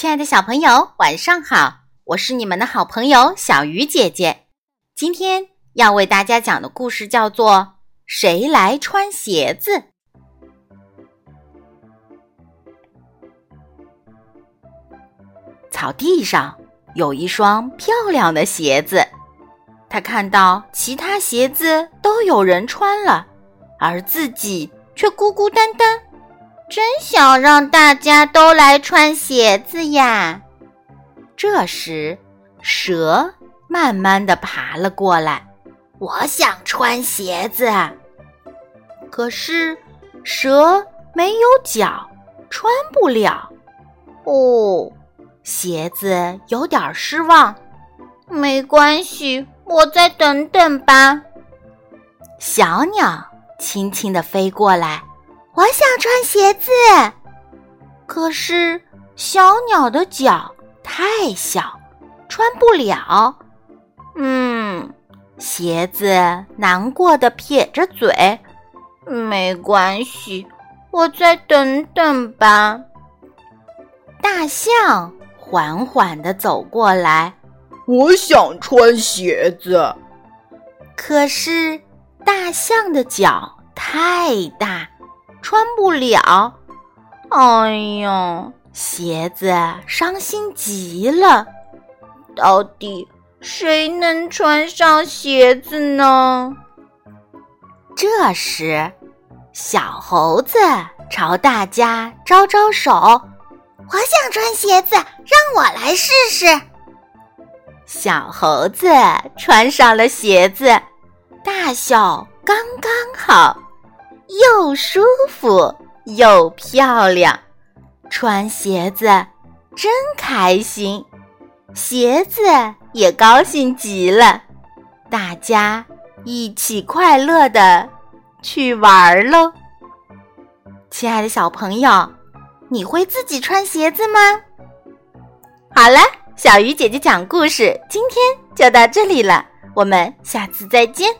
亲爱的小朋友，晚上好！我是你们的好朋友小鱼姐姐。今天要为大家讲的故事叫做《谁来穿鞋子》。草地上有一双漂亮的鞋子，他看到其他鞋子都有人穿了，而自己却孤孤单单。真想让大家都来穿鞋子呀！这时，蛇慢慢的爬了过来。我想穿鞋子，可是蛇没有脚，穿不了。哦，鞋子有点失望。没关系，我再等等吧。小鸟轻轻地飞过来。我想穿鞋子，可是小鸟的脚太小，穿不了。嗯，鞋子难过的撇着嘴，没关系，我再等等吧。大象缓缓的走过来，我想穿鞋子，可是大象的脚太大。穿不了，哎呀，鞋子伤心极了。到底谁能穿上鞋子呢？这时，小猴子朝大家招招手：“我想穿鞋子，让我来试试。”小猴子穿上了鞋子，大小刚刚好。又舒服又漂亮，穿鞋子真开心，鞋子也高兴极了，大家一起快乐的去玩喽。亲爱的小朋友，你会自己穿鞋子吗？好了，小鱼姐姐讲故事，今天就到这里了，我们下次再见。